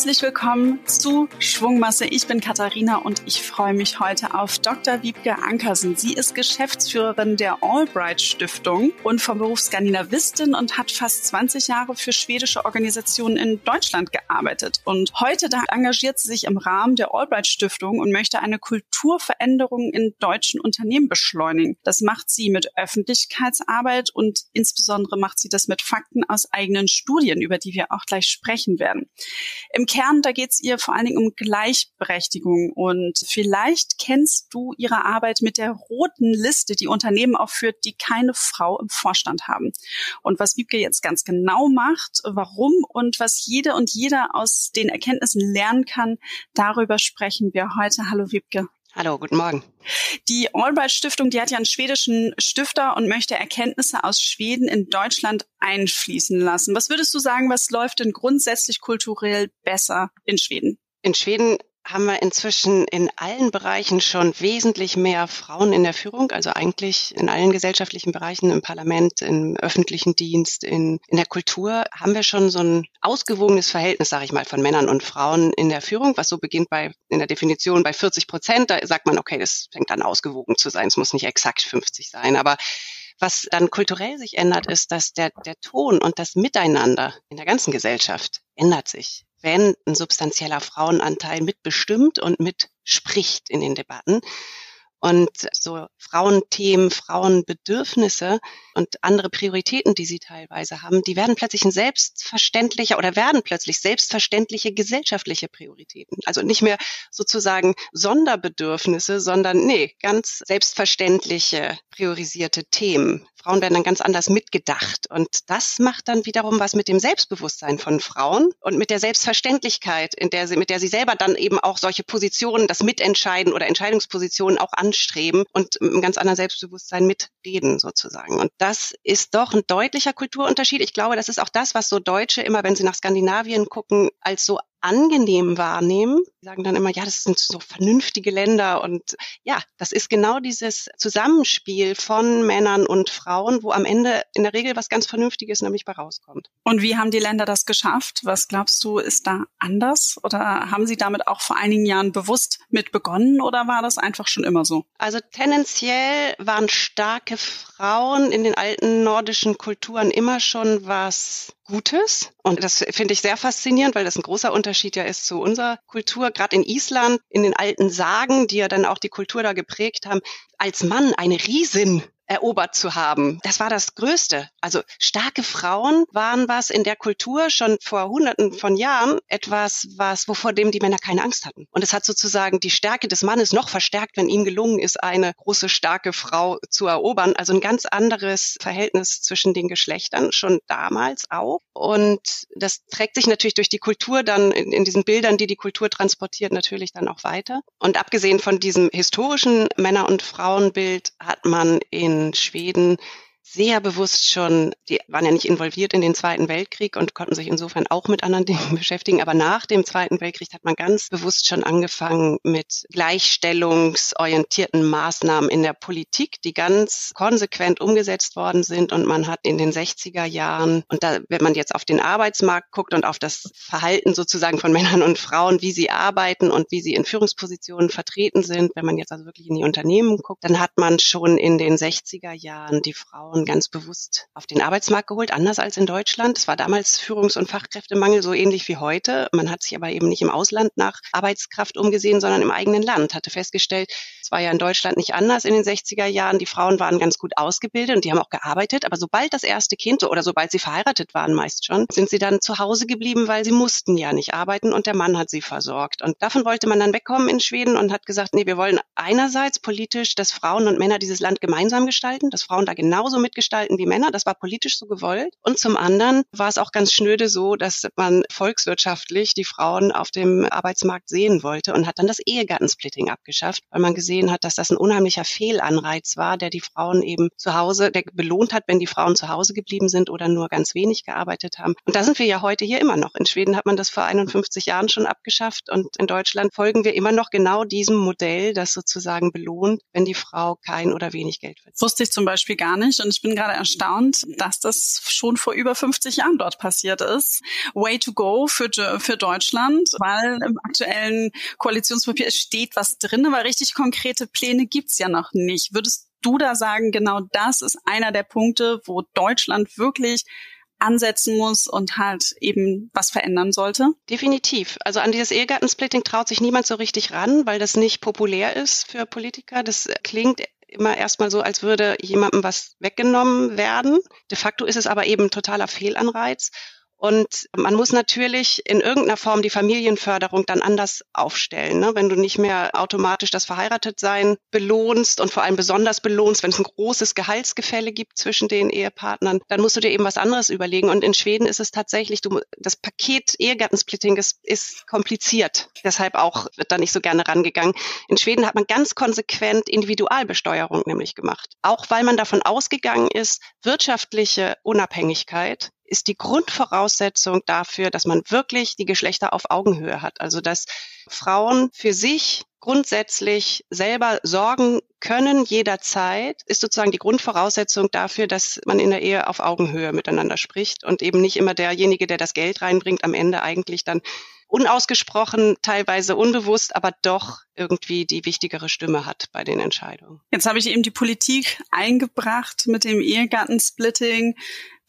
Herzlich willkommen zu Schwungmasse. Ich bin Katharina und ich freue mich heute auf Dr. Wiebke Ankersen. Sie ist Geschäftsführerin der Albright Stiftung und vom Beruf Skandinavistin und hat fast 20 Jahre für schwedische Organisationen in Deutschland gearbeitet. Und heute engagiert sie sich im Rahmen der Albright Stiftung und möchte eine Kulturveränderung in deutschen Unternehmen beschleunigen. Das macht sie mit Öffentlichkeitsarbeit und insbesondere macht sie das mit Fakten aus eigenen Studien, über die wir auch gleich sprechen werden. Im Kern, da geht es ihr vor allen Dingen um Gleichberechtigung. Und vielleicht kennst du ihre Arbeit mit der roten Liste, die Unternehmen aufführt, die keine Frau im Vorstand haben. Und was Wiebke jetzt ganz genau macht, warum und was jede und jeder aus den Erkenntnissen lernen kann, darüber sprechen wir heute. Hallo Wiebke. Hallo, guten Morgen. Die Albright Stiftung, die hat ja einen schwedischen Stifter und möchte Erkenntnisse aus Schweden in Deutschland einfließen lassen. Was würdest du sagen, was läuft denn grundsätzlich kulturell besser in Schweden? In Schweden haben wir inzwischen in allen Bereichen schon wesentlich mehr Frauen in der Führung, also eigentlich in allen gesellschaftlichen Bereichen, im Parlament, im öffentlichen Dienst, in, in der Kultur, haben wir schon so ein ausgewogenes Verhältnis, sage ich mal, von Männern und Frauen in der Führung, was so beginnt bei in der Definition bei 40 Prozent. Da sagt man, okay, das fängt an ausgewogen zu sein. Es muss nicht exakt 50 sein, aber was dann kulturell sich ändert, ist, dass der, der Ton und das Miteinander in der ganzen Gesellschaft ändert sich wenn ein substanzieller Frauenanteil mitbestimmt und mitspricht in den Debatten. Und so Frauenthemen, Frauenbedürfnisse und andere Prioritäten, die sie teilweise haben, die werden plötzlich ein selbstverständlicher oder werden plötzlich selbstverständliche gesellschaftliche Prioritäten. Also nicht mehr sozusagen Sonderbedürfnisse, sondern nee, ganz selbstverständliche priorisierte Themen. Frauen werden dann ganz anders mitgedacht. Und das macht dann wiederum was mit dem Selbstbewusstsein von Frauen und mit der Selbstverständlichkeit, in der sie, mit der sie selber dann eben auch solche Positionen, das Mitentscheiden oder Entscheidungspositionen auch anstreben und mit einem ganz anderen Selbstbewusstsein mitreden sozusagen. Und das ist doch ein deutlicher Kulturunterschied. Ich glaube, das ist auch das, was so Deutsche immer, wenn sie nach Skandinavien gucken, als so angenehm wahrnehmen. Sie sagen dann immer, ja, das sind so vernünftige Länder und ja, das ist genau dieses Zusammenspiel von Männern und Frauen, wo am Ende in der Regel was ganz Vernünftiges nämlich bei rauskommt. Und wie haben die Länder das geschafft? Was glaubst du, ist da anders? Oder haben sie damit auch vor einigen Jahren bewusst mit begonnen oder war das einfach schon immer so? Also tendenziell waren starke Frauen in den alten nordischen Kulturen immer schon was Gutes. Und das finde ich sehr faszinierend, weil das ein großer Unterschied ja ist zu unserer Kultur. Gerade in Island, in den alten Sagen, die ja dann auch die Kultur da geprägt haben, als Mann eine Riesin erobert zu haben. Das war das Größte. Also starke Frauen waren was in der Kultur schon vor Hunderten von Jahren etwas, was wovor dem die Männer keine Angst hatten. Und es hat sozusagen die Stärke des Mannes noch verstärkt, wenn ihm gelungen ist, eine große starke Frau zu erobern. Also ein ganz anderes Verhältnis zwischen den Geschlechtern schon damals auch. Und das trägt sich natürlich durch die Kultur dann in, in diesen Bildern, die die Kultur transportiert, natürlich dann auch weiter. Und abgesehen von diesem historischen Männer- und Frauenbild hat man in Schweden sehr bewusst schon, die waren ja nicht involviert in den Zweiten Weltkrieg und konnten sich insofern auch mit anderen Dingen beschäftigen. Aber nach dem Zweiten Weltkrieg hat man ganz bewusst schon angefangen mit gleichstellungsorientierten Maßnahmen in der Politik, die ganz konsequent umgesetzt worden sind. Und man hat in den 60er Jahren, und da, wenn man jetzt auf den Arbeitsmarkt guckt und auf das Verhalten sozusagen von Männern und Frauen, wie sie arbeiten und wie sie in Führungspositionen vertreten sind, wenn man jetzt also wirklich in die Unternehmen guckt, dann hat man schon in den 60er Jahren die Frauen Frauen ganz bewusst auf den Arbeitsmarkt geholt, anders als in Deutschland. Es war damals Führungs- und Fachkräftemangel so ähnlich wie heute. Man hat sich aber eben nicht im Ausland nach Arbeitskraft umgesehen, sondern im eigenen Land. Hatte festgestellt, es war ja in Deutschland nicht anders in den 60er Jahren. Die Frauen waren ganz gut ausgebildet und die haben auch gearbeitet. Aber sobald das erste Kind oder sobald sie verheiratet waren, meist schon, sind sie dann zu Hause geblieben, weil sie mussten ja nicht arbeiten und der Mann hat sie versorgt. Und davon wollte man dann wegkommen in Schweden und hat gesagt, nee, wir wollen einerseits politisch, dass Frauen und Männer dieses Land gemeinsam gestalten, dass Frauen da genauso mitgestalten wie Männer. Das war politisch so gewollt. Und zum anderen war es auch ganz schnöde so, dass man volkswirtschaftlich die Frauen auf dem Arbeitsmarkt sehen wollte und hat dann das Ehegattensplitting abgeschafft, weil man gesehen hat, dass das ein unheimlicher Fehlanreiz war, der die Frauen eben zu Hause, der belohnt hat, wenn die Frauen zu Hause geblieben sind oder nur ganz wenig gearbeitet haben. Und da sind wir ja heute hier immer noch. In Schweden hat man das vor 51 Jahren schon abgeschafft und in Deutschland folgen wir immer noch genau diesem Modell, das sozusagen belohnt, wenn die Frau kein oder wenig Geld verdient. Wusste ich zum Beispiel gar nicht und ich ich bin gerade erstaunt, dass das schon vor über 50 Jahren dort passiert ist. Way to go für, für Deutschland, weil im aktuellen Koalitionspapier steht was drin, aber richtig konkrete Pläne gibt's ja noch nicht. Würdest du da sagen, genau das ist einer der Punkte, wo Deutschland wirklich ansetzen muss und halt eben was verändern sollte? Definitiv. Also an dieses Ehegattensplitting traut sich niemand so richtig ran, weil das nicht populär ist für Politiker. Das klingt immer erstmal so, als würde jemandem was weggenommen werden. De facto ist es aber eben totaler Fehlanreiz. Und man muss natürlich in irgendeiner Form die Familienförderung dann anders aufstellen. Ne? Wenn du nicht mehr automatisch das Verheiratetsein belohnst und vor allem besonders belohnst, wenn es ein großes Gehaltsgefälle gibt zwischen den Ehepartnern, dann musst du dir eben was anderes überlegen. Und in Schweden ist es tatsächlich, du, das Paket Ehegattensplitting ist, ist kompliziert. Deshalb auch wird da nicht so gerne rangegangen. In Schweden hat man ganz konsequent Individualbesteuerung nämlich gemacht. Auch weil man davon ausgegangen ist, wirtschaftliche Unabhängigkeit ist die Grundvoraussetzung dafür, dass man wirklich die Geschlechter auf Augenhöhe hat. Also dass Frauen für sich grundsätzlich selber sorgen können jederzeit, ist sozusagen die Grundvoraussetzung dafür, dass man in der Ehe auf Augenhöhe miteinander spricht und eben nicht immer derjenige, der das Geld reinbringt, am Ende eigentlich dann unausgesprochen, teilweise unbewusst, aber doch irgendwie die wichtigere Stimme hat bei den Entscheidungen. Jetzt habe ich eben die Politik eingebracht mit dem Ehegattensplitting.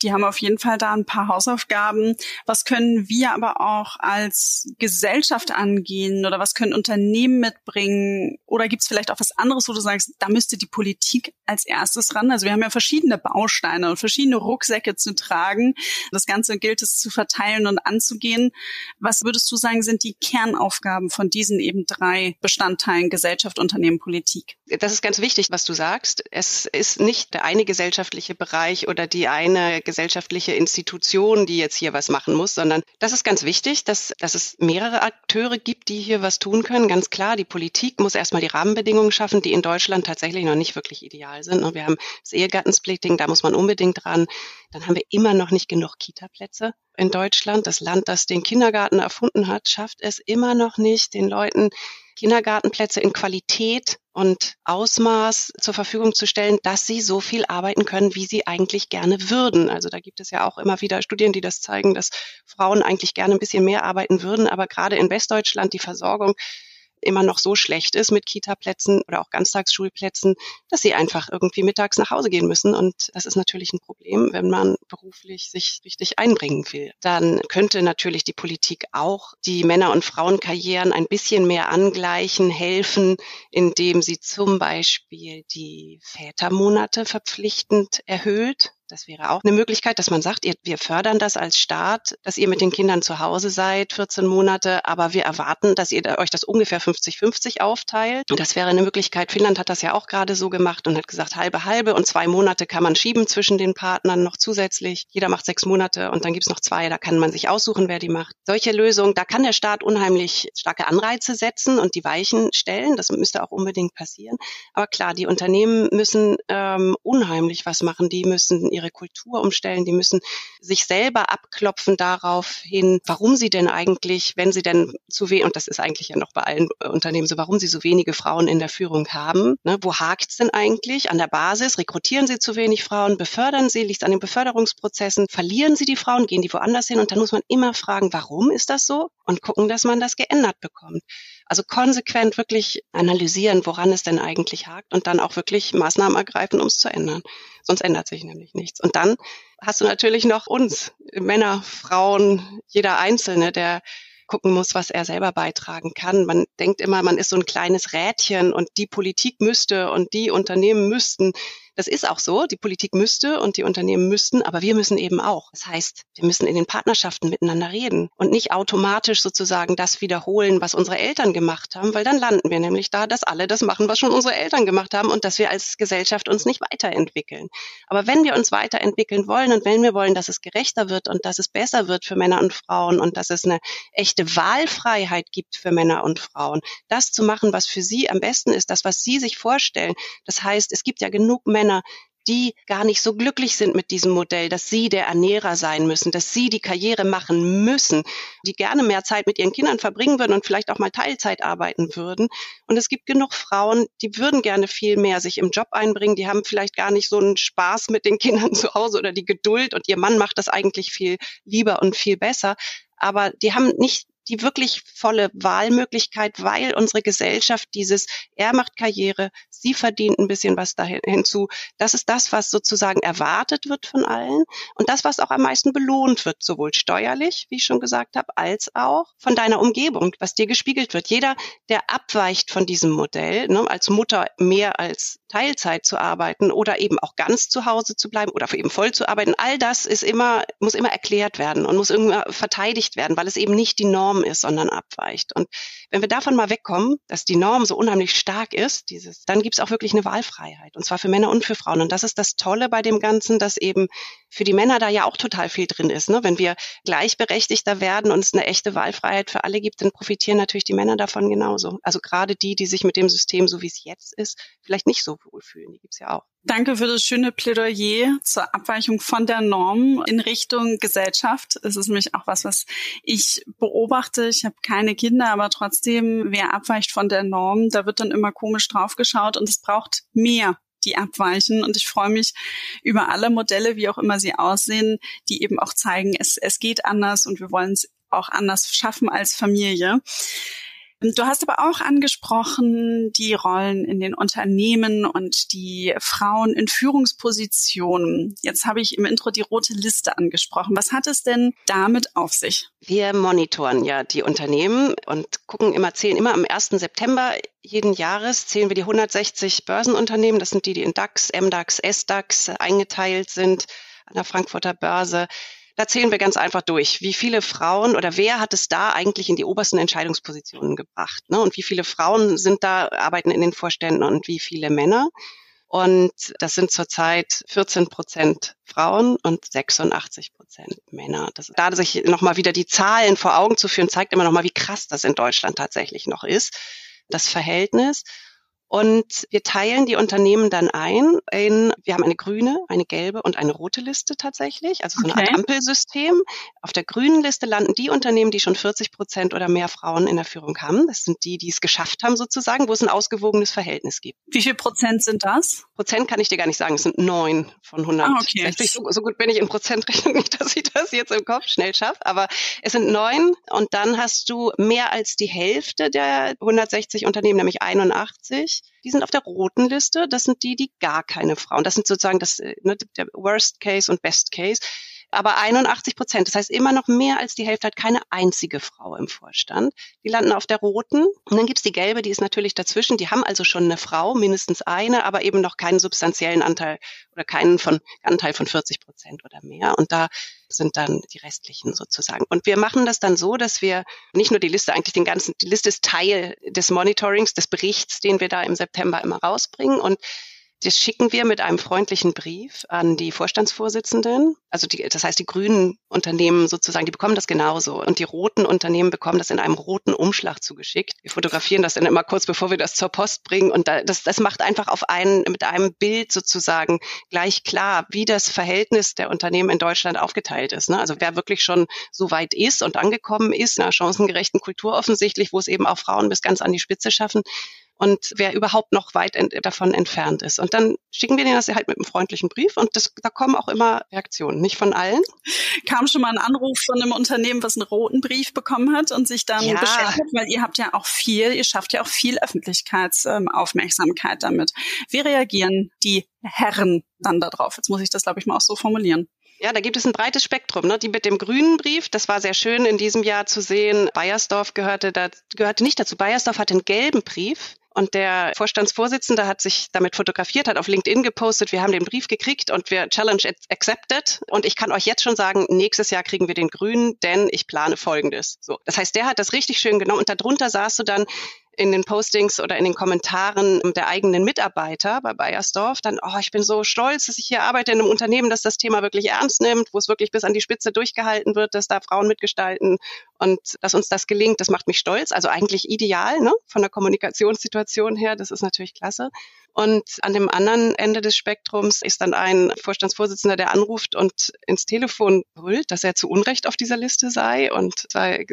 Die haben auf jeden Fall da ein paar Hausaufgaben. Was können wir aber auch als Gesellschaft angehen oder was können Unternehmen mitbringen? Oder gibt es vielleicht auch was anderes, wo du sagst, da müsste die Politik als erstes ran? Also wir haben ja verschiedene Bausteine und verschiedene Rucksäcke zu tragen. Das Ganze gilt es zu verteilen und anzugehen. Was würdest du sagen, sind die Kernaufgaben von diesen eben drei Bestandteilen Gesellschaft, Unternehmen, Politik? Das ist ganz wichtig, was du sagst. Es ist nicht der eine gesellschaftliche Bereich oder die eine gesellschaftliche Institution, die jetzt hier was machen muss, sondern das ist ganz wichtig, dass, dass es mehrere Akteure gibt, die hier was tun können. Ganz klar, die Politik muss erstmal die Rahmenbedingungen schaffen, die in Deutschland tatsächlich noch nicht wirklich ideal sind. Wir haben das Ehegattensplitting, da muss man unbedingt dran. Dann haben wir immer noch nicht genug Kita-Plätze in Deutschland. Das Land, das den Kindergarten erfunden hat, schafft es immer noch nicht, den Leuten Kindergartenplätze in Qualität und Ausmaß zur Verfügung zu stellen, dass sie so viel arbeiten können, wie sie eigentlich gerne würden. Also da gibt es ja auch immer wieder Studien, die das zeigen, dass Frauen eigentlich gerne ein bisschen mehr arbeiten würden, aber gerade in Westdeutschland die Versorgung immer noch so schlecht ist mit Kita-Plätzen oder auch Ganztagsschulplätzen, dass sie einfach irgendwie mittags nach Hause gehen müssen. Und das ist natürlich ein Problem, wenn man beruflich sich richtig einbringen will. Dann könnte natürlich die Politik auch die Männer- und Frauenkarrieren ein bisschen mehr angleichen, helfen, indem sie zum Beispiel die Vätermonate verpflichtend erhöht. Das wäre auch eine Möglichkeit, dass man sagt, ihr, wir fördern das als Staat, dass ihr mit den Kindern zu Hause seid, 14 Monate, aber wir erwarten, dass ihr euch das ungefähr 50-50 aufteilt. Und das wäre eine Möglichkeit. Finnland hat das ja auch gerade so gemacht und hat gesagt, halbe, halbe und zwei Monate kann man schieben zwischen den Partnern noch zusätzlich. Jeder macht sechs Monate und dann gibt's noch zwei, da kann man sich aussuchen, wer die macht. Solche Lösungen, da kann der Staat unheimlich starke Anreize setzen und die Weichen stellen. Das müsste auch unbedingt passieren. Aber klar, die Unternehmen müssen ähm, unheimlich was machen. Die müssen ihre Kultur umstellen, die müssen sich selber abklopfen darauf hin, warum sie denn eigentlich, wenn sie denn zu wenig, und das ist eigentlich ja noch bei allen Unternehmen so, warum sie so wenige Frauen in der Führung haben. Ne? Wo hakt's denn eigentlich? An der Basis rekrutieren sie zu wenig Frauen, befördern sie, liegt an den Beförderungsprozessen, verlieren sie die Frauen, gehen die woanders hin und dann muss man immer fragen, warum ist das so? Und gucken, dass man das geändert bekommt. Also konsequent wirklich analysieren, woran es denn eigentlich hakt und dann auch wirklich Maßnahmen ergreifen, um es zu ändern. Sonst ändert sich nämlich nichts. Und dann hast du natürlich noch uns, Männer, Frauen, jeder Einzelne, der gucken muss, was er selber beitragen kann. Man denkt immer, man ist so ein kleines Rädchen und die Politik müsste und die Unternehmen müssten. Das ist auch so. Die Politik müsste und die Unternehmen müssten, aber wir müssen eben auch. Das heißt, wir müssen in den Partnerschaften miteinander reden und nicht automatisch sozusagen das wiederholen, was unsere Eltern gemacht haben, weil dann landen wir nämlich da, dass alle das machen, was schon unsere Eltern gemacht haben und dass wir als Gesellschaft uns nicht weiterentwickeln. Aber wenn wir uns weiterentwickeln wollen und wenn wir wollen, dass es gerechter wird und dass es besser wird für Männer und Frauen und dass es eine echte Wahlfreiheit gibt für Männer und Frauen, das zu machen, was für sie am besten ist, das, was sie sich vorstellen. Das heißt, es gibt ja genug Männer, Männer, die gar nicht so glücklich sind mit diesem Modell, dass sie der Ernährer sein müssen, dass sie die Karriere machen müssen, die gerne mehr Zeit mit ihren Kindern verbringen würden und vielleicht auch mal Teilzeit arbeiten würden. Und es gibt genug Frauen, die würden gerne viel mehr sich im Job einbringen, die haben vielleicht gar nicht so einen Spaß mit den Kindern zu Hause oder die Geduld und ihr Mann macht das eigentlich viel lieber und viel besser aber die haben nicht die wirklich volle Wahlmöglichkeit, weil unsere Gesellschaft dieses, er macht Karriere, sie verdient ein bisschen was dahin hinzu. Das ist das, was sozusagen erwartet wird von allen und das, was auch am meisten belohnt wird, sowohl steuerlich, wie ich schon gesagt habe, als auch von deiner Umgebung, was dir gespiegelt wird. Jeder, der abweicht von diesem Modell, ne, als Mutter mehr als Teilzeit zu arbeiten oder eben auch ganz zu Hause zu bleiben oder eben voll zu arbeiten, all das ist immer, muss immer erklärt werden und muss immer verteidigt werden, weil es eben nicht die Norm Norm ist, sondern abweicht. Und wenn wir davon mal wegkommen, dass die Norm so unheimlich stark ist, dieses, dann gibt es auch wirklich eine Wahlfreiheit. Und zwar für Männer und für Frauen. Und das ist das Tolle bei dem Ganzen, dass eben für die Männer da ja auch total viel drin ist. Ne? Wenn wir gleichberechtigter werden und es eine echte Wahlfreiheit für alle gibt, dann profitieren natürlich die Männer davon genauso. Also gerade die, die sich mit dem System, so wie es jetzt ist, vielleicht nicht so wohlfühlen. Die gibt es ja auch. Danke für das schöne Plädoyer zur Abweichung von der Norm in Richtung Gesellschaft. Es ist nämlich auch was, was ich beobachte. Ich habe keine Kinder, aber trotzdem, wer abweicht von der Norm, da wird dann immer komisch draufgeschaut und es braucht mehr die abweichen. Und ich freue mich über alle Modelle, wie auch immer sie aussehen, die eben auch zeigen, es, es geht anders und wir wollen es auch anders schaffen als Familie. Du hast aber auch angesprochen die Rollen in den Unternehmen und die Frauen in Führungspositionen. Jetzt habe ich im Intro die rote Liste angesprochen. Was hat es denn damit auf sich? Wir monitoren ja die Unternehmen und gucken immer, zählen immer am 1. September jeden Jahres zählen wir die 160 Börsenunternehmen. Das sind die, die in DAX, MDAX, SDAX eingeteilt sind an der Frankfurter Börse. Da zählen wir ganz einfach durch. Wie viele Frauen oder wer hat es da eigentlich in die obersten Entscheidungspositionen gebracht? Ne? Und wie viele Frauen sind da, arbeiten in den Vorständen und wie viele Männer? Und das sind zurzeit 14 Prozent Frauen und 86 Prozent Männer. Das, da sich nochmal wieder die Zahlen vor Augen zu führen, zeigt immer nochmal, wie krass das in Deutschland tatsächlich noch ist, das Verhältnis. Und wir teilen die Unternehmen dann ein in, wir haben eine grüne, eine gelbe und eine rote Liste tatsächlich, also so okay. eine Art Ampelsystem. Auf der grünen Liste landen die Unternehmen, die schon 40 Prozent oder mehr Frauen in der Führung haben. Das sind die, die es geschafft haben sozusagen, wo es ein ausgewogenes Verhältnis gibt. Wie viel Prozent sind das? Prozent kann ich dir gar nicht sagen. Es sind neun von 100. Ah, okay. So, so, gut bin ich in Prozentrechnung nicht, dass ich das jetzt im Kopf schnell schaffe. Aber es sind neun und dann hast du mehr als die Hälfte der 160 Unternehmen, nämlich 81 die sind auf der roten Liste. Das sind die, die gar keine Frauen. Das sind sozusagen das, äh, ne, der Worst Case und Best Case aber 81 Prozent. Das heißt, immer noch mehr als die Hälfte hat keine einzige Frau im Vorstand. Die landen auf der roten. Und dann gibt's die gelbe, die ist natürlich dazwischen. Die haben also schon eine Frau, mindestens eine, aber eben noch keinen substanziellen Anteil oder keinen von, Anteil von 40 Prozent oder mehr. Und da sind dann die restlichen sozusagen. Und wir machen das dann so, dass wir nicht nur die Liste, eigentlich den ganzen, die Liste ist Teil des Monitorings, des Berichts, den wir da im September immer rausbringen. Und das schicken wir mit einem freundlichen Brief an die Vorstandsvorsitzenden. Also die, das heißt, die grünen Unternehmen sozusagen, die bekommen das genauso. Und die roten Unternehmen bekommen das in einem roten Umschlag zugeschickt. Wir fotografieren das dann immer kurz, bevor wir das zur Post bringen. Und da, das, das macht einfach auf einen, mit einem Bild sozusagen gleich klar, wie das Verhältnis der Unternehmen in Deutschland aufgeteilt ist. Ne? Also wer wirklich schon so weit ist und angekommen ist, in einer chancengerechten Kultur offensichtlich, wo es eben auch Frauen bis ganz an die Spitze schaffen, und wer überhaupt noch weit ent davon entfernt ist. Und dann schicken wir denen das halt mit einem freundlichen Brief und das, da kommen auch immer Reaktionen, nicht von allen. Kam schon mal ein Anruf von einem Unternehmen, was einen roten Brief bekommen hat und sich dann ja. beschäftigt, weil ihr habt ja auch viel, ihr schafft ja auch viel Öffentlichkeitsaufmerksamkeit ähm, damit. Wie reagieren die Herren dann darauf? Jetzt muss ich das, glaube ich, mal auch so formulieren. Ja, da gibt es ein breites Spektrum. Ne? Die mit dem grünen Brief, das war sehr schön in diesem Jahr zu sehen. Bayersdorf gehörte, da, gehörte nicht dazu. Bayersdorf hat einen gelben Brief. Und der Vorstandsvorsitzende hat sich damit fotografiert, hat auf LinkedIn gepostet, wir haben den Brief gekriegt und wir Challenge accepted. Und ich kann euch jetzt schon sagen, nächstes Jahr kriegen wir den grünen, denn ich plane Folgendes. So. Das heißt, der hat das richtig schön genommen und darunter sahst du dann, in den Postings oder in den Kommentaren der eigenen Mitarbeiter bei Bayersdorf dann, oh, ich bin so stolz, dass ich hier arbeite in einem Unternehmen, das das Thema wirklich ernst nimmt, wo es wirklich bis an die Spitze durchgehalten wird, dass da Frauen mitgestalten Und dass uns das gelingt, das macht mich stolz. Also eigentlich ideal, ne? Von der Kommunikationssituation her, das ist natürlich klasse. Und an dem anderen Ende des Spektrums ist dann ein Vorstandsvorsitzender, der anruft und ins Telefon brüllt, dass er zu Unrecht auf dieser Liste sei und sei,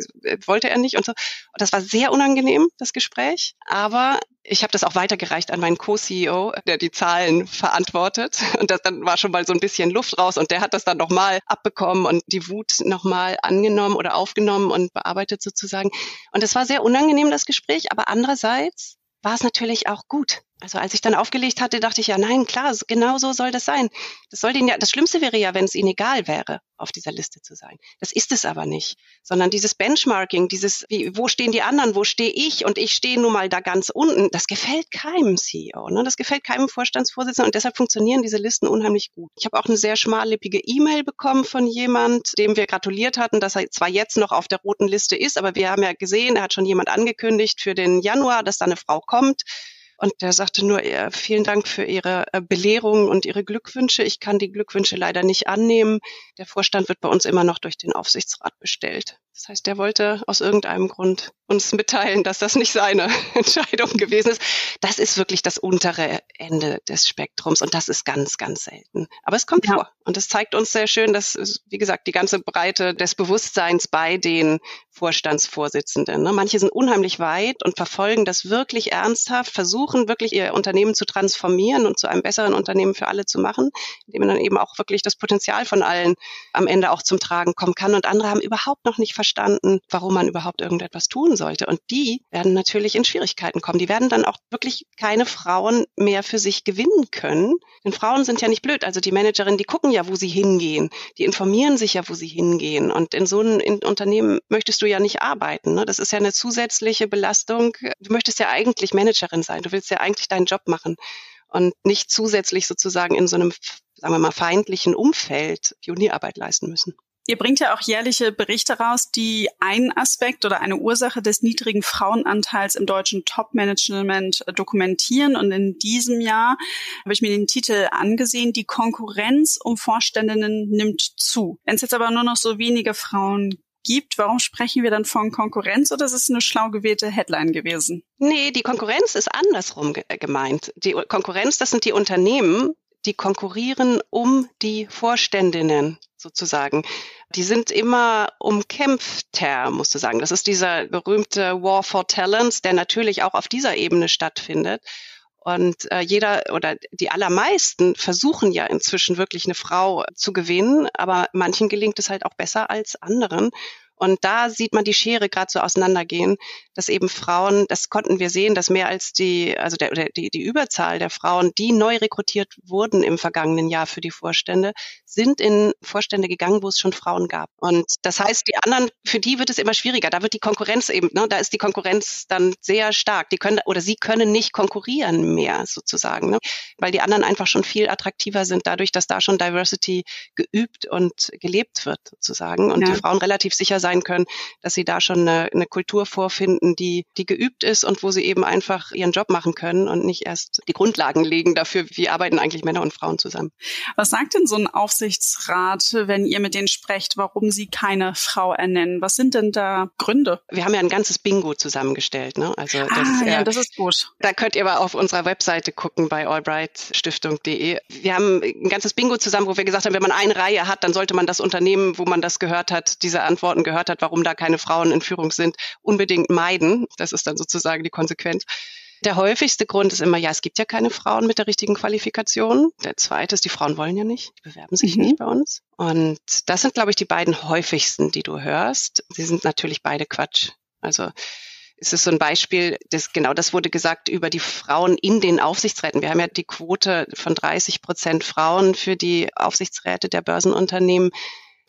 wollte er nicht und so. Und das war sehr unangenehm, das Gespräch. Aber ich habe das auch weitergereicht an meinen Co-CEO, der die Zahlen verantwortet. Und das, dann war schon mal so ein bisschen Luft raus. Und der hat das dann nochmal abbekommen und die Wut nochmal angenommen oder aufgenommen und bearbeitet sozusagen. Und es war sehr unangenehm, das Gespräch. Aber andererseits war es natürlich auch gut. Also als ich dann aufgelegt hatte, dachte ich ja, nein, klar, genau so soll das sein. Das soll denen ja, das Schlimmste wäre ja, wenn es ihnen egal wäre, auf dieser Liste zu sein. Das ist es aber nicht. Sondern dieses Benchmarking, dieses, wie, wo stehen die anderen, wo stehe ich und ich stehe nun mal da ganz unten, das gefällt keinem CEO. Ne? Das gefällt keinem Vorstandsvorsitzenden und deshalb funktionieren diese Listen unheimlich gut. Ich habe auch eine sehr schmallippige E-Mail bekommen von jemand, dem wir gratuliert hatten, dass er zwar jetzt noch auf der roten Liste ist, aber wir haben ja gesehen, er hat schon jemand angekündigt für den Januar, dass da eine Frau kommt. Und der sagte nur, ja, vielen Dank für Ihre äh, Belehrungen und Ihre Glückwünsche. Ich kann die Glückwünsche leider nicht annehmen. Der Vorstand wird bei uns immer noch durch den Aufsichtsrat bestellt. Das heißt, der wollte aus irgendeinem Grund uns mitteilen, dass das nicht seine Entscheidung gewesen ist. Das ist wirklich das untere Ende des Spektrums und das ist ganz, ganz selten. Aber es kommt ja. vor und es zeigt uns sehr schön, dass, wie gesagt, die ganze Breite des Bewusstseins bei den Vorstandsvorsitzenden. Ne? Manche sind unheimlich weit und verfolgen das wirklich ernsthaft, versuchen wirklich ihr Unternehmen zu transformieren und zu einem besseren Unternehmen für alle zu machen, indem man dann eben auch wirklich das Potenzial von allen am Ende auch zum Tragen kommen kann. Und andere haben überhaupt noch nicht verstanden, warum man überhaupt irgendetwas tun sollte. Und die werden natürlich in Schwierigkeiten kommen. Die werden dann auch wirklich keine Frauen mehr für sich gewinnen können. Denn Frauen sind ja nicht blöd. Also die Managerinnen, die gucken ja, wo sie hingehen. Die informieren sich ja, wo sie hingehen. Und in so einem Unternehmen möchtest du ja nicht arbeiten. Ne? Das ist ja eine zusätzliche Belastung. Du möchtest ja eigentlich Managerin sein. Du willst ja eigentlich deinen Job machen und nicht zusätzlich sozusagen in so einem, sagen wir mal, feindlichen Umfeld Pionierarbeit leisten müssen. Ihr bringt ja auch jährliche Berichte raus, die einen Aspekt oder eine Ursache des niedrigen Frauenanteils im deutschen Top-Management dokumentieren. Und in diesem Jahr habe ich mir den Titel angesehen, die Konkurrenz um Vorständinnen nimmt zu. Wenn es jetzt aber nur noch so wenige Frauen gibt, warum sprechen wir dann von Konkurrenz oder ist es eine schlau gewählte Headline gewesen? Nee, die Konkurrenz ist andersrum gemeint. Die Konkurrenz, das sind die Unternehmen, die konkurrieren um die Vorständinnen sozusagen. Die sind immer umkämpfter, musst du sagen. Das ist dieser berühmte War for Talents, der natürlich auch auf dieser Ebene stattfindet. Und äh, jeder oder die allermeisten versuchen ja inzwischen wirklich eine Frau zu gewinnen, aber manchen gelingt es halt auch besser als anderen. Und da sieht man die Schere gerade so auseinandergehen, dass eben Frauen, das konnten wir sehen, dass mehr als die, also der, die, die Überzahl der Frauen, die neu rekrutiert wurden im vergangenen Jahr für die Vorstände, sind in Vorstände gegangen, wo es schon Frauen gab. Und das heißt, die anderen, für die wird es immer schwieriger. Da wird die Konkurrenz eben, ne, da ist die Konkurrenz dann sehr stark. Die können oder sie können nicht konkurrieren mehr sozusagen, ne, weil die anderen einfach schon viel attraktiver sind, dadurch, dass da schon Diversity geübt und gelebt wird sozusagen und ja. die Frauen relativ sicher sein können, dass sie da schon eine, eine Kultur vorfinden, die, die geübt ist und wo sie eben einfach ihren Job machen können und nicht erst die Grundlagen legen dafür, wie arbeiten eigentlich Männer und Frauen zusammen. Was sagt denn so ein Aufsichtsrat, wenn ihr mit denen sprecht, warum sie keine Frau ernennen? Was sind denn da Gründe? Wir haben ja ein ganzes Bingo zusammengestellt. Ne? Also das, ah, ja, das ist gut. Da könnt ihr aber auf unserer Webseite gucken bei allbrightstiftung.de. Wir haben ein ganzes Bingo zusammen, wo wir gesagt haben, wenn man eine Reihe hat, dann sollte man das Unternehmen, wo man das gehört hat, diese Antworten gehört gehört hat, warum da keine Frauen in Führung sind, unbedingt meiden. Das ist dann sozusagen die Konsequenz. Der häufigste Grund ist immer, ja, es gibt ja keine Frauen mit der richtigen Qualifikation. Der zweite ist, die Frauen wollen ja nicht, die bewerben sich mhm. nicht bei uns. Und das sind, glaube ich, die beiden häufigsten, die du hörst. Sie sind natürlich beide Quatsch. Also es ist so ein Beispiel, das, genau das wurde gesagt über die Frauen in den Aufsichtsräten. Wir haben ja die Quote von 30 Prozent Frauen für die Aufsichtsräte der Börsenunternehmen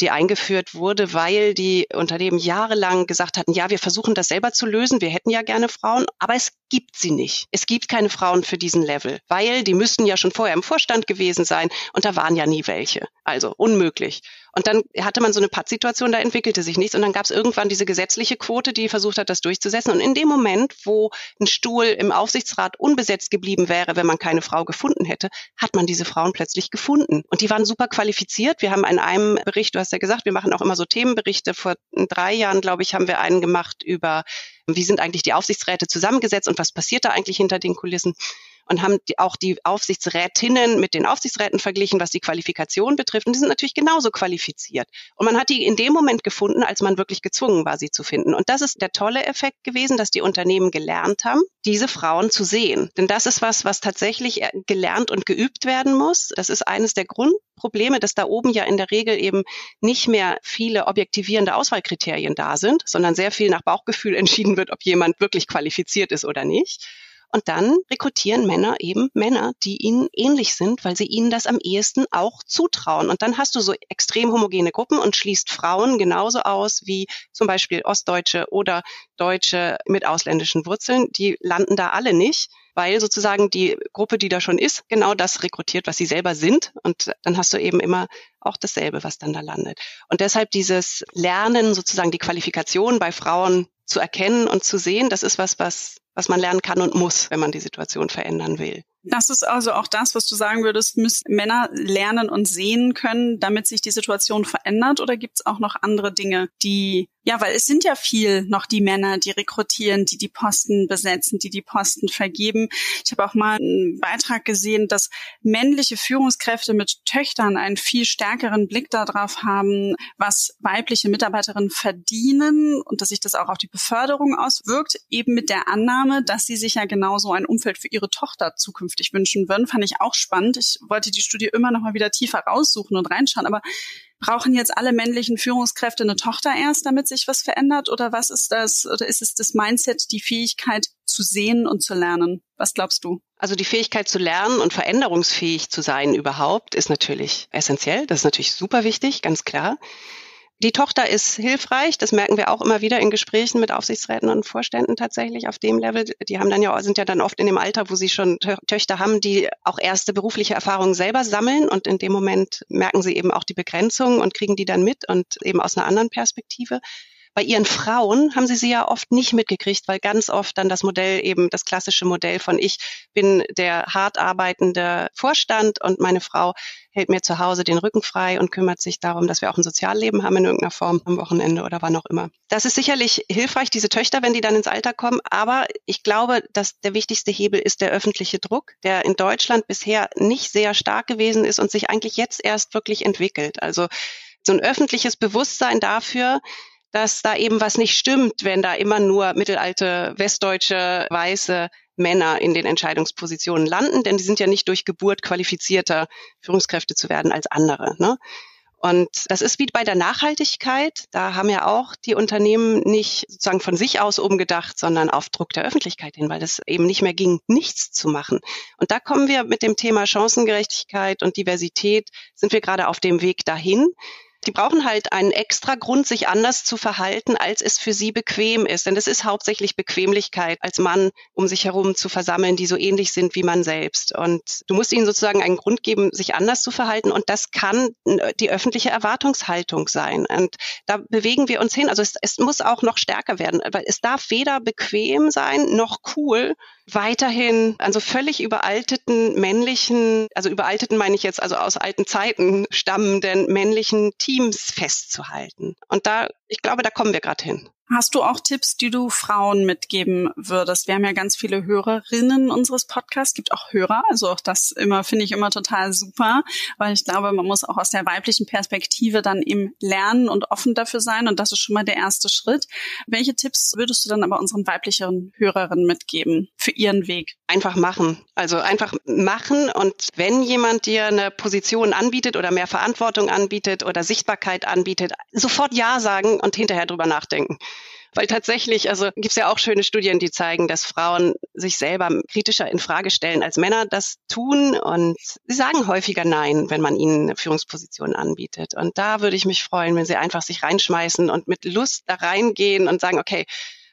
die eingeführt wurde, weil die Unternehmen jahrelang gesagt hatten, ja, wir versuchen das selber zu lösen, wir hätten ja gerne Frauen, aber es gibt sie nicht. Es gibt keine Frauen für diesen Level, weil die müssten ja schon vorher im Vorstand gewesen sein und da waren ja nie welche. Also unmöglich. Und dann hatte man so eine Pattsituation, da entwickelte sich nichts. Und dann gab es irgendwann diese gesetzliche Quote, die versucht hat, das durchzusetzen. Und in dem Moment, wo ein Stuhl im Aufsichtsrat unbesetzt geblieben wäre, wenn man keine Frau gefunden hätte, hat man diese Frauen plötzlich gefunden. Und die waren super qualifiziert. Wir haben in einem Bericht, du hast ja gesagt, wir machen auch immer so Themenberichte. Vor drei Jahren, glaube ich, haben wir einen gemacht über, wie sind eigentlich die Aufsichtsräte zusammengesetzt und was passiert da eigentlich hinter den Kulissen und haben auch die Aufsichtsrätinnen mit den Aufsichtsräten verglichen, was die Qualifikation betrifft. Und die sind natürlich genauso qualifiziert. Und man hat die in dem Moment gefunden, als man wirklich gezwungen war, sie zu finden. Und das ist der tolle Effekt gewesen, dass die Unternehmen gelernt haben, diese Frauen zu sehen. Denn das ist was, was tatsächlich gelernt und geübt werden muss. Das ist eines der Grundprobleme, dass da oben ja in der Regel eben nicht mehr viele objektivierende Auswahlkriterien da sind, sondern sehr viel nach Bauchgefühl entschieden wird, ob jemand wirklich qualifiziert ist oder nicht. Und dann rekrutieren Männer eben Männer, die ihnen ähnlich sind, weil sie ihnen das am ehesten auch zutrauen. Und dann hast du so extrem homogene Gruppen und schließt Frauen genauso aus wie zum Beispiel Ostdeutsche oder Deutsche mit ausländischen Wurzeln. Die landen da alle nicht weil sozusagen die Gruppe, die da schon ist, genau das rekrutiert, was sie selber sind. Und dann hast du eben immer auch dasselbe, was dann da landet. Und deshalb dieses Lernen, sozusagen die Qualifikation bei Frauen zu erkennen und zu sehen, das ist was, was was man lernen kann und muss, wenn man die Situation verändern will. Das ist also auch das, was du sagen würdest, müssen Männer lernen und sehen können, damit sich die Situation verändert? Oder gibt es auch noch andere Dinge, die, ja, weil es sind ja viel noch die Männer, die rekrutieren, die die Posten besetzen, die die Posten vergeben. Ich habe auch mal einen Beitrag gesehen, dass männliche Führungskräfte mit Töchtern einen viel stärkeren Blick darauf haben, was weibliche Mitarbeiterinnen verdienen und dass sich das auch auf die Beförderung auswirkt, eben mit der Annahme, dass sie sich ja genauso ein Umfeld für ihre Tochter zukünftig wünschen würden. Fand ich auch spannend. Ich wollte die Studie immer noch mal wieder tiefer raussuchen und reinschauen. Aber brauchen jetzt alle männlichen Führungskräfte eine Tochter erst, damit sich was verändert? Oder was ist das? Oder ist es das Mindset, die Fähigkeit zu sehen und zu lernen? Was glaubst du? Also die Fähigkeit zu lernen und veränderungsfähig zu sein überhaupt ist natürlich essentiell. Das ist natürlich super wichtig, ganz klar. Die Tochter ist hilfreich, das merken wir auch immer wieder in Gesprächen mit Aufsichtsräten und Vorständen tatsächlich auf dem Level. Die haben dann ja, sind ja dann oft in dem Alter, wo sie schon Töchter haben, die auch erste berufliche Erfahrungen selber sammeln und in dem Moment merken sie eben auch die Begrenzung und kriegen die dann mit und eben aus einer anderen Perspektive. Bei ihren Frauen haben sie sie ja oft nicht mitgekriegt, weil ganz oft dann das Modell eben das klassische Modell von ich bin der hart arbeitende Vorstand und meine Frau hält mir zu Hause den Rücken frei und kümmert sich darum, dass wir auch ein Sozialleben haben in irgendeiner Form am Wochenende oder wann auch immer. Das ist sicherlich hilfreich, diese Töchter, wenn die dann ins Alter kommen. Aber ich glaube, dass der wichtigste Hebel ist der öffentliche Druck, der in Deutschland bisher nicht sehr stark gewesen ist und sich eigentlich jetzt erst wirklich entwickelt. Also so ein öffentliches Bewusstsein dafür, dass da eben was nicht stimmt, wenn da immer nur mittelalte westdeutsche weiße Männer in den Entscheidungspositionen landen, denn die sind ja nicht durch Geburt qualifizierter Führungskräfte zu werden als andere. Ne? Und das ist wie bei der Nachhaltigkeit. Da haben ja auch die Unternehmen nicht sozusagen von sich aus umgedacht, sondern auf Druck der Öffentlichkeit hin, weil es eben nicht mehr ging, nichts zu machen. Und da kommen wir mit dem Thema Chancengerechtigkeit und Diversität, sind wir gerade auf dem Weg dahin. Die brauchen halt einen extra Grund, sich anders zu verhalten, als es für sie bequem ist. Denn es ist hauptsächlich Bequemlichkeit, als Mann um sich herum zu versammeln, die so ähnlich sind wie man selbst. Und du musst ihnen sozusagen einen Grund geben, sich anders zu verhalten. Und das kann die öffentliche Erwartungshaltung sein. Und da bewegen wir uns hin. Also es, es muss auch noch stärker werden, weil es darf weder bequem sein noch cool, weiterhin an so völlig überalteten männlichen, also überalteten meine ich jetzt also aus alten Zeiten stammenden männlichen Teams festzuhalten. Und da, ich glaube, da kommen wir gerade hin. Hast du auch Tipps, die du Frauen mitgeben würdest? Wir haben ja ganz viele Hörerinnen unseres Podcasts, gibt auch Hörer, also auch das immer finde ich immer total super, weil ich glaube, man muss auch aus der weiblichen Perspektive dann eben lernen und offen dafür sein und das ist schon mal der erste Schritt. Welche Tipps würdest du dann aber unseren weiblichen Hörerinnen mitgeben für ihren Weg? Einfach machen. Also einfach machen und wenn jemand dir eine Position anbietet oder mehr Verantwortung anbietet oder Sichtbarkeit anbietet, sofort Ja sagen und hinterher drüber nachdenken. Weil tatsächlich, also gibt es ja auch schöne Studien, die zeigen, dass Frauen sich selber kritischer in Frage stellen, als Männer das tun. Und sie sagen häufiger Nein, wenn man ihnen eine Führungsposition anbietet. Und da würde ich mich freuen, wenn sie einfach sich reinschmeißen und mit Lust da reingehen und sagen, okay,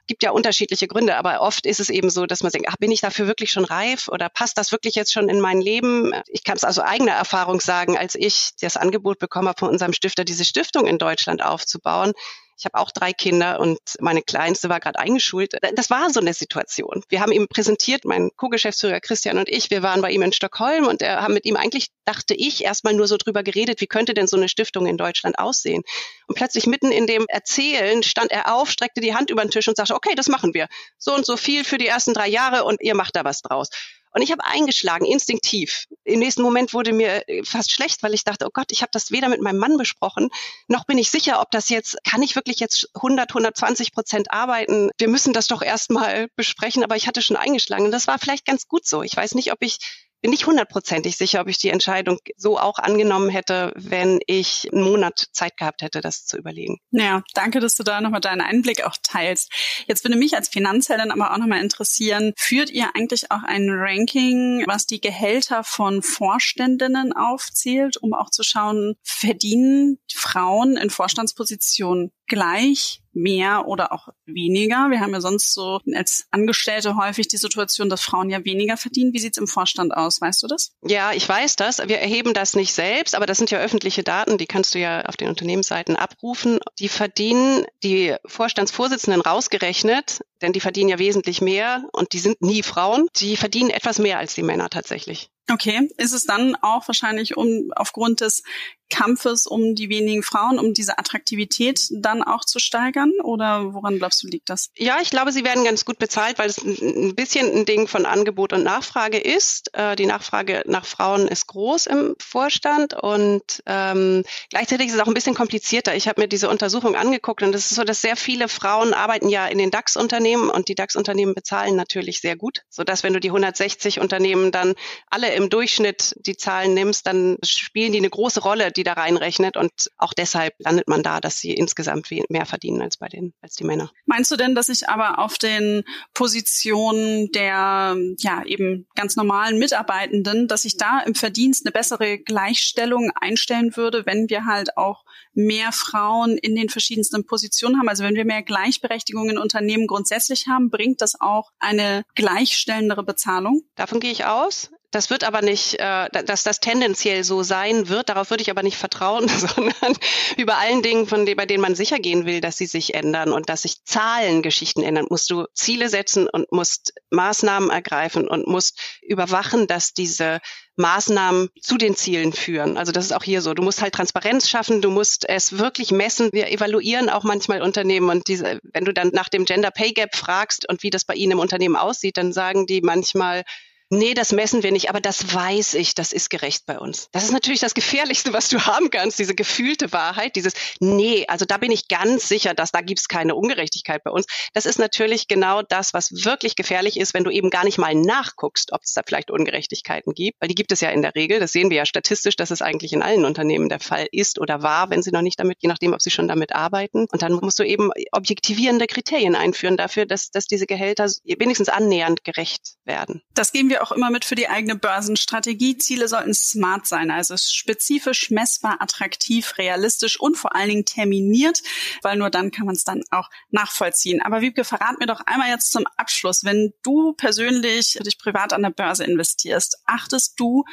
Gibt ja unterschiedliche Gründe, aber oft ist es eben so, dass man denkt, ach, bin ich dafür wirklich schon reif oder passt das wirklich jetzt schon in mein Leben? Ich kann es also eigener Erfahrung sagen, als ich das Angebot bekommen habe von unserem Stifter, diese Stiftung in Deutschland aufzubauen, ich habe auch drei Kinder und meine Kleinste war gerade eingeschult. Das war so eine Situation. Wir haben ihm präsentiert, mein Co-Geschäftsführer Christian und ich, wir waren bei ihm in Stockholm und er haben mit ihm eigentlich, dachte ich, erstmal nur so drüber geredet, wie könnte denn so eine Stiftung in Deutschland aussehen? Und plötzlich mitten in dem Erzählen stand er auf, streckte die Hand über den Tisch und sagte, okay, das machen wir. So und so viel für die ersten drei Jahre und ihr macht da was draus. Und ich habe eingeschlagen, instinktiv. Im nächsten Moment wurde mir äh, fast schlecht, weil ich dachte, oh Gott, ich habe das weder mit meinem Mann besprochen, noch bin ich sicher, ob das jetzt, kann ich wirklich jetzt 100, 120 Prozent arbeiten? Wir müssen das doch erstmal besprechen, aber ich hatte schon eingeschlagen. Und das war vielleicht ganz gut so. Ich weiß nicht, ob ich bin nicht hundertprozentig sicher, ob ich die Entscheidung so auch angenommen hätte, wenn ich einen Monat Zeit gehabt hätte, das zu überlegen. Ja, danke, dass du da nochmal deinen Einblick auch teilst. Jetzt würde mich als Finanzheldin aber auch nochmal interessieren, führt ihr eigentlich auch ein Ranking, was die Gehälter von Vorständinnen aufzählt, um auch zu schauen, verdienen Frauen in Vorstandspositionen gleich mehr oder auch weniger. Wir haben ja sonst so als Angestellte häufig die Situation, dass Frauen ja weniger verdienen. Wie sieht's im Vorstand aus? Weißt du das? Ja, ich weiß das. Wir erheben das nicht selbst, aber das sind ja öffentliche Daten, die kannst du ja auf den Unternehmensseiten abrufen. Die verdienen die Vorstandsvorsitzenden rausgerechnet, denn die verdienen ja wesentlich mehr und die sind nie Frauen. Die verdienen etwas mehr als die Männer tatsächlich. Okay, ist es dann auch wahrscheinlich um aufgrund des Kampfes um die wenigen Frauen, um diese Attraktivität dann auch zu steigern? Oder woran glaubst du, liegt das? Ja, ich glaube, sie werden ganz gut bezahlt, weil es ein bisschen ein Ding von Angebot und Nachfrage ist. Äh, die Nachfrage nach Frauen ist groß im Vorstand und ähm, gleichzeitig ist es auch ein bisschen komplizierter. Ich habe mir diese Untersuchung angeguckt und es ist so, dass sehr viele Frauen arbeiten ja in den DAX-Unternehmen und die DAX-Unternehmen bezahlen natürlich sehr gut, sodass wenn du die 160 Unternehmen dann alle im Durchschnitt die Zahlen nimmst, dann spielen die eine große Rolle die da reinrechnet. Und auch deshalb landet man da, dass sie insgesamt mehr verdienen als bei den, als die Männer. Meinst du denn, dass ich aber auf den Positionen der, ja, eben ganz normalen Mitarbeitenden, dass ich da im Verdienst eine bessere Gleichstellung einstellen würde, wenn wir halt auch mehr Frauen in den verschiedensten Positionen haben? Also wenn wir mehr Gleichberechtigung in Unternehmen grundsätzlich haben, bringt das auch eine gleichstellendere Bezahlung? Davon gehe ich aus. Das wird aber nicht, äh, dass das tendenziell so sein wird. Darauf würde ich aber nicht vertrauen, sondern über allen Dingen, von denen, bei denen man sicher gehen will, dass sie sich ändern und dass sich Zahlengeschichten ändern, musst du Ziele setzen und musst Maßnahmen ergreifen und musst überwachen, dass diese Maßnahmen zu den Zielen führen. Also das ist auch hier so. Du musst halt Transparenz schaffen, du musst es wirklich messen. Wir evaluieren auch manchmal Unternehmen und diese, wenn du dann nach dem Gender Pay Gap fragst und wie das bei ihnen im Unternehmen aussieht, dann sagen die manchmal, nee, das messen wir nicht, aber das weiß ich, das ist gerecht bei uns. Das ist natürlich das Gefährlichste, was du haben kannst, diese gefühlte Wahrheit, dieses, nee, also da bin ich ganz sicher, dass da gibt's keine Ungerechtigkeit bei uns. Das ist natürlich genau das, was wirklich gefährlich ist, wenn du eben gar nicht mal nachguckst, ob es da vielleicht Ungerechtigkeiten gibt, weil die gibt es ja in der Regel. Das sehen wir ja statistisch, dass es eigentlich in allen Unternehmen der Fall ist oder war, wenn sie noch nicht damit, je nachdem, ob sie schon damit arbeiten. Und dann musst du eben objektivierende Kriterien einführen dafür, dass, dass diese Gehälter wenigstens annähernd gerecht werden. Das geben wir wir auch immer mit für die eigene Börsenstrategie. Ziele sollten smart sein, also spezifisch, messbar, attraktiv, realistisch und vor allen Dingen terminiert, weil nur dann kann man es dann auch nachvollziehen. Aber Wiebke, verrat mir doch einmal jetzt zum Abschluss, wenn du persönlich dich privat an der Börse investierst, achtest du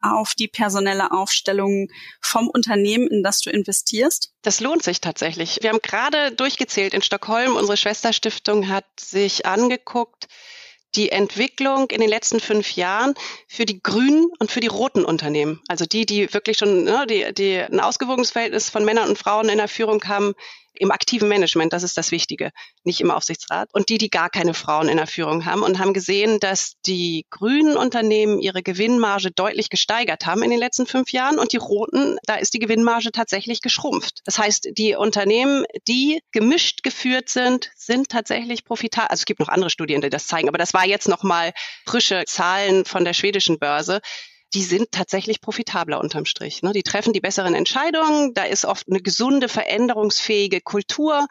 auf die personelle Aufstellung vom Unternehmen, in das du investierst? Das lohnt sich tatsächlich. Wir haben gerade durchgezählt in Stockholm. Unsere Schwesterstiftung hat sich angeguckt, die Entwicklung in den letzten fünf Jahren für die grünen und für die roten Unternehmen. Also die, die wirklich schon ne, die, die ein ausgewogenes Verhältnis von Männern und Frauen in der Führung haben, im aktiven Management, das ist das Wichtige, nicht im Aufsichtsrat. Und die, die gar keine Frauen in der Führung haben und haben gesehen, dass die grünen Unternehmen ihre Gewinnmarge deutlich gesteigert haben in den letzten fünf Jahren und die roten, da ist die Gewinnmarge tatsächlich geschrumpft. Das heißt, die Unternehmen, die gemischt geführt sind, sind tatsächlich profitabel. Also es gibt noch andere Studien, die das zeigen, aber das war jetzt nochmal frische Zahlen von der schwedischen Börse die sind tatsächlich profitabler unterm Strich. Ne? Die treffen die besseren Entscheidungen, da ist oft eine gesunde, veränderungsfähige Kultur.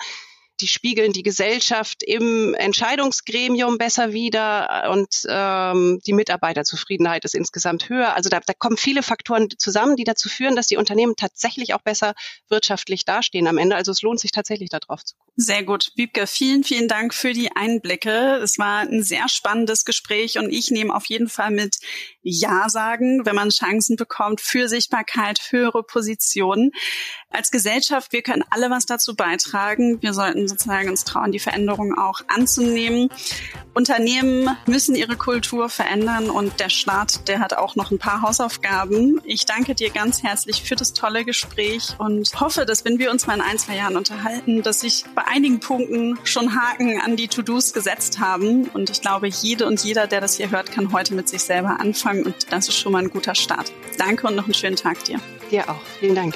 Die spiegeln die Gesellschaft im Entscheidungsgremium besser wider und ähm, die Mitarbeiterzufriedenheit ist insgesamt höher. Also da, da kommen viele Faktoren zusammen, die dazu führen, dass die Unternehmen tatsächlich auch besser wirtschaftlich dastehen am Ende. Also es lohnt sich tatsächlich darauf zu gucken. Sehr gut. Wiebke, vielen, vielen Dank für die Einblicke. Es war ein sehr spannendes Gespräch und ich nehme auf jeden Fall mit Ja sagen, wenn man Chancen bekommt für Sichtbarkeit, höhere Positionen. Als Gesellschaft, wir können alle was dazu beitragen. Wir sollten sozusagen uns trauen, die Veränderungen auch anzunehmen. Unternehmen müssen ihre Kultur verändern und der Staat, der hat auch noch ein paar Hausaufgaben. Ich danke dir ganz herzlich für das tolle Gespräch und hoffe, dass wenn wir uns mal in ein, zwei Jahren unterhalten, dass sich bei einigen Punkten schon Haken an die To-Dos gesetzt haben. Und ich glaube, jede und jeder, der das hier hört, kann heute mit sich selber anfangen und das ist schon mal ein guter Start. Danke und noch einen schönen Tag dir. Dir auch. Vielen Dank.